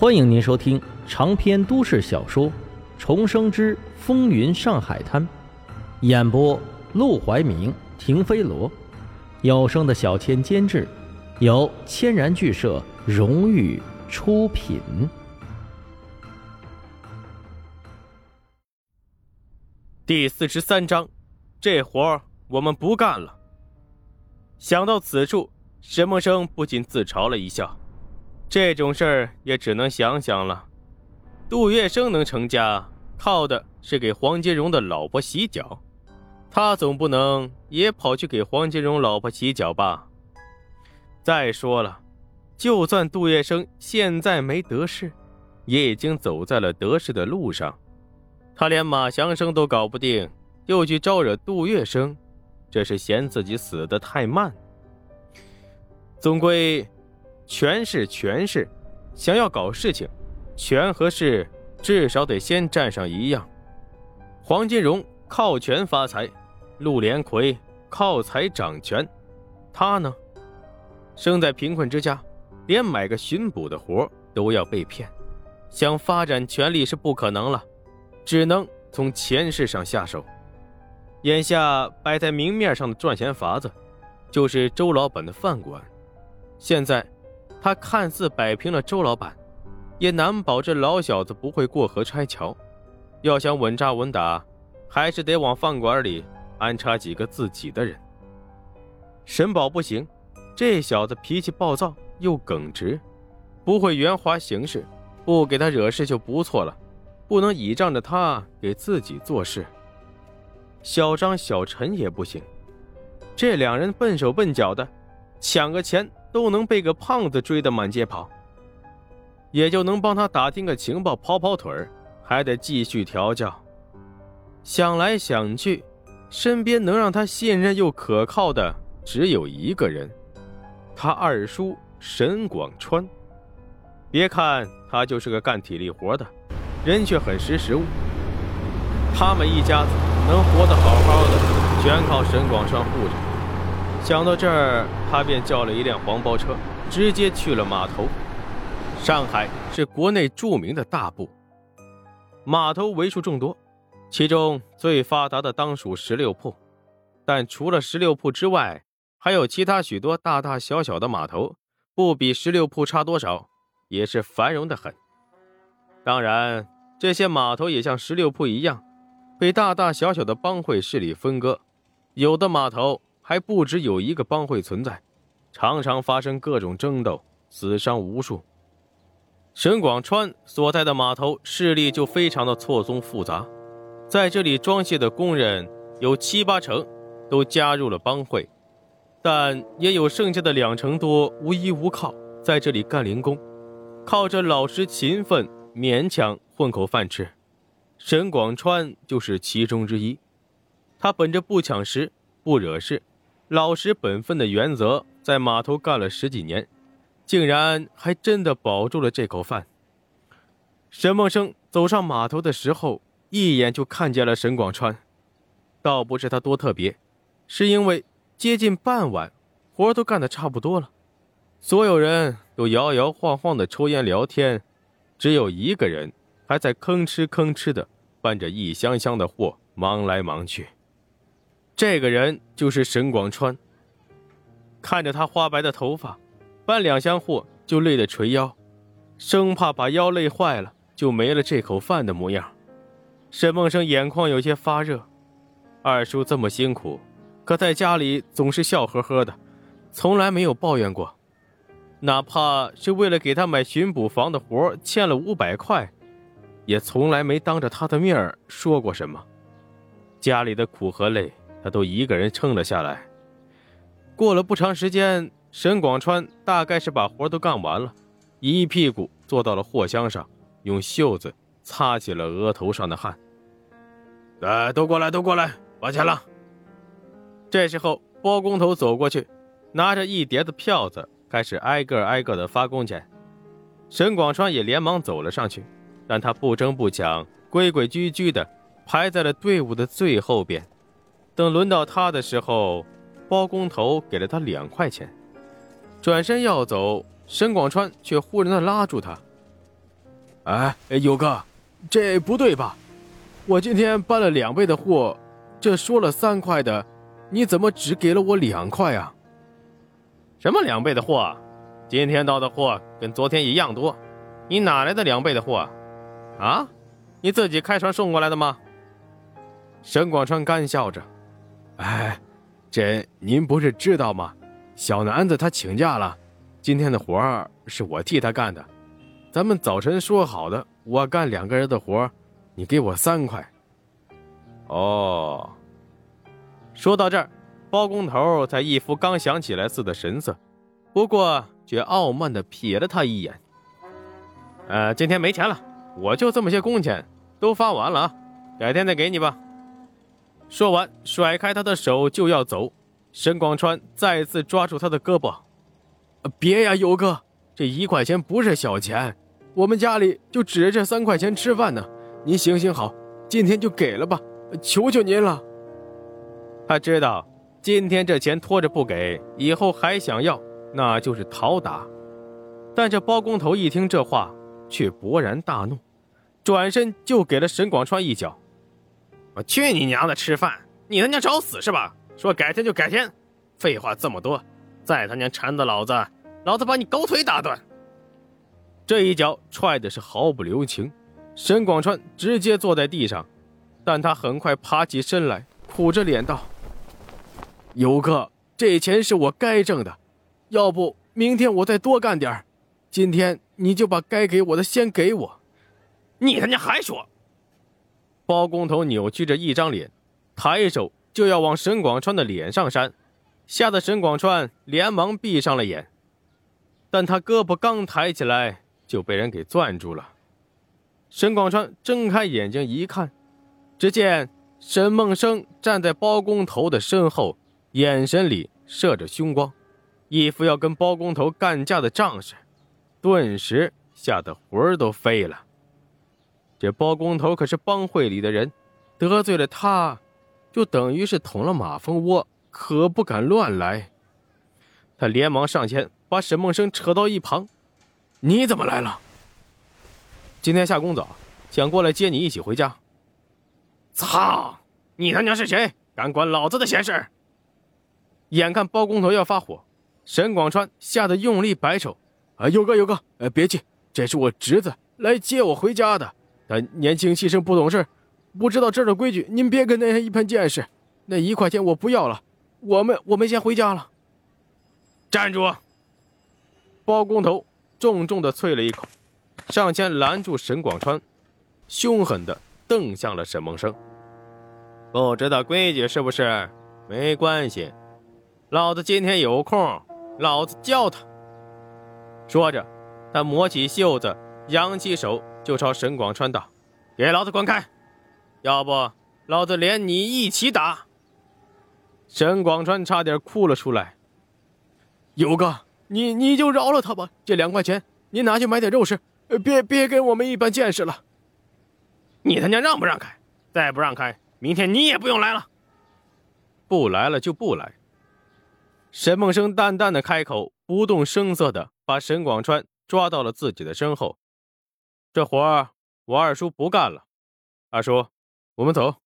欢迎您收听长篇都市小说《重生之风云上海滩》，演播：陆怀明、停飞罗，有声的小千监制，由千然剧社荣誉出品。第四十三章，这活儿我们不干了。想到此处，沈梦生不禁自嘲了一笑。这种事儿也只能想想了。杜月笙能成家，靠的是给黄金荣的老婆洗脚，他总不能也跑去给黄金荣老婆洗脚吧？再说了，就算杜月笙现在没得势，也已经走在了得势的路上。他连马祥生都搞不定，又去招惹杜月笙，这是嫌自己死得太慢。总归。权势，权势，想要搞事情，权和势至少得先占上一样。黄金荣靠权发财，陆连魁靠财掌权，他呢，生在贫困之家，连买个巡捕的活都要被骗，想发展权力是不可能了，只能从钱势上下手。眼下摆在明面上的赚钱法子，就是周老板的饭馆，现在。他看似摆平了周老板，也难保这老小子不会过河拆桥。要想稳扎稳打，还是得往饭馆里安插几个自己的人。沈宝不行，这小子脾气暴躁又耿直，不会圆滑行事，不给他惹事就不错了。不能倚仗着他给自己做事。小张、小陈也不行，这两人笨手笨脚的，抢个钱。都能被个胖子追得满街跑，也就能帮他打听个情报，跑跑腿儿，还得继续调教。想来想去，身边能让他信任又可靠的只有一个人，他二叔沈广川。别看他就是个干体力活的，人却很识时务。他们一家子能活得好好的，全靠沈广川护着。想到这儿，他便叫了一辆黄包车，直接去了码头。上海是国内著名的大埠，码头为数众多，其中最发达的当属十六铺。但除了十六铺之外，还有其他许多大大小小的码头，不比十六铺差多少，也是繁荣的很。当然，这些码头也像十六铺一样，被大大小小的帮会势力分割，有的码头。还不止有一个帮会存在，常常发生各种争斗，死伤无数。沈广川所在的码头势力就非常的错综复杂，在这里装卸的工人有七八成都加入了帮会，但也有剩下的两成多无依无靠，在这里干零工，靠着老实勤奋勉强混口饭吃。沈广川就是其中之一，他本着不抢食、不惹事。老实本分的原则，在码头干了十几年，竟然还真的保住了这口饭。沈梦生走上码头的时候，一眼就看见了沈广川，倒不是他多特别，是因为接近傍晚，活都干得差不多了，所有人都摇摇晃晃的抽烟聊天，只有一个人还在吭哧吭哧的搬着一箱箱的货忙来忙去。这个人就是沈广川。看着他花白的头发，搬两箱货就累得垂腰，生怕把腰累坏了就没了这口饭的模样。沈梦生眼眶有些发热。二叔这么辛苦，可在家里总是笑呵呵的，从来没有抱怨过。哪怕是为了给他买巡捕房的活欠了五百块，也从来没当着他的面说过什么。家里的苦和累。他都一个人撑了下来。过了不长时间，沈广川大概是把活都干完了，一屁股坐到了货箱上，用袖子擦起了额头上的汗。哎，都过来，都过来，把钱了。这时候，包工头走过去，拿着一叠的票子，开始挨个挨个的发工钱。沈广川也连忙走了上去，但他不争不抢，规规矩矩的排在了队伍的最后边。等轮到他的时候，包工头给了他两块钱，转身要走，沈广川却忽然的拉住他：“哎，有哥，这不对吧？我今天搬了两倍的货，这说了三块的，你怎么只给了我两块啊？什么两倍的货？今天到的货跟昨天一样多，你哪来的两倍的货？啊？你自己开船送过来的吗？沈广川干笑着：“哎，这您不是知道吗？小南子他请假了，今天的活儿是我替他干的。咱们早晨说好的，我干两个人的活你给我三块。”哦。说到这儿，包工头才一副刚想起来似的神色，不过却傲慢的瞥了他一眼。呃，今天没钱了。我就这么些工钱，都发完了啊，改天再给你吧。说完，甩开他的手就要走。沈广川再次抓住他的胳膊：“别呀，友哥，这一块钱不是小钱，我们家里就指着这三块钱吃饭呢。您行行好，今天就给了吧，求求您了。”他知道今天这钱拖着不给，以后还想要，那就是讨打。但这包工头一听这话，却勃然大怒。转身就给了沈广川一脚，我去你娘的！吃饭，你他娘找死是吧？说改天就改天，废话这么多，再他娘缠着老子，老子把你狗腿打断！这一脚踹的是毫不留情，沈广川直接坐在地上，但他很快爬起身来，苦着脸道：“游哥，这钱是我该挣的，要不明天我再多干点今天你就把该给我的先给我。”你他娘还说！包工头扭曲着一张脸，抬手就要往沈广川的脸上扇，吓得沈广川连忙闭上了眼。但他胳膊刚抬起来，就被人给攥住了。沈广川睁开眼睛一看，只见沈梦生站在包工头的身后，眼神里射着凶光，一副要跟包工头干架的仗势，顿时吓得魂儿都飞了。这包工头可是帮会里的人，得罪了他，就等于是捅了马蜂窝，可不敢乱来。他连忙上前把沈梦生扯到一旁：“你怎么来了？今天下工早，想过来接你一起回家。”“操！你他娘是谁？敢管老子的闲事？”眼看包工头要发火，沈广川吓得用力摆手：“啊，有哥有哥，呃，别急，这是我侄子来接我回家的。”他年轻气盛，不懂事，不知道这儿的规矩。您别跟那人一般见识。那一块钱我不要了，我们我们先回家了。站住！包工头重重的啐了一口，上前拦住沈广川，凶狠的瞪向了沈梦生。不知道规矩是不是？没关系，老子今天有空，老子教他。说着，他抹起袖子，扬起手。就朝沈广川道：“给老子滚开！要不老子连你一起打！”沈广川差点哭了出来。游哥，你你就饶了他吧，这两块钱你拿去买点肉吃，别别跟我们一般见识了。你他娘让不让开？再不让开，明天你也不用来了。不来了就不来。沈梦生淡淡的开口，不动声色的把沈广川抓到了自己的身后。这活儿我二叔不干了，二叔，我们走。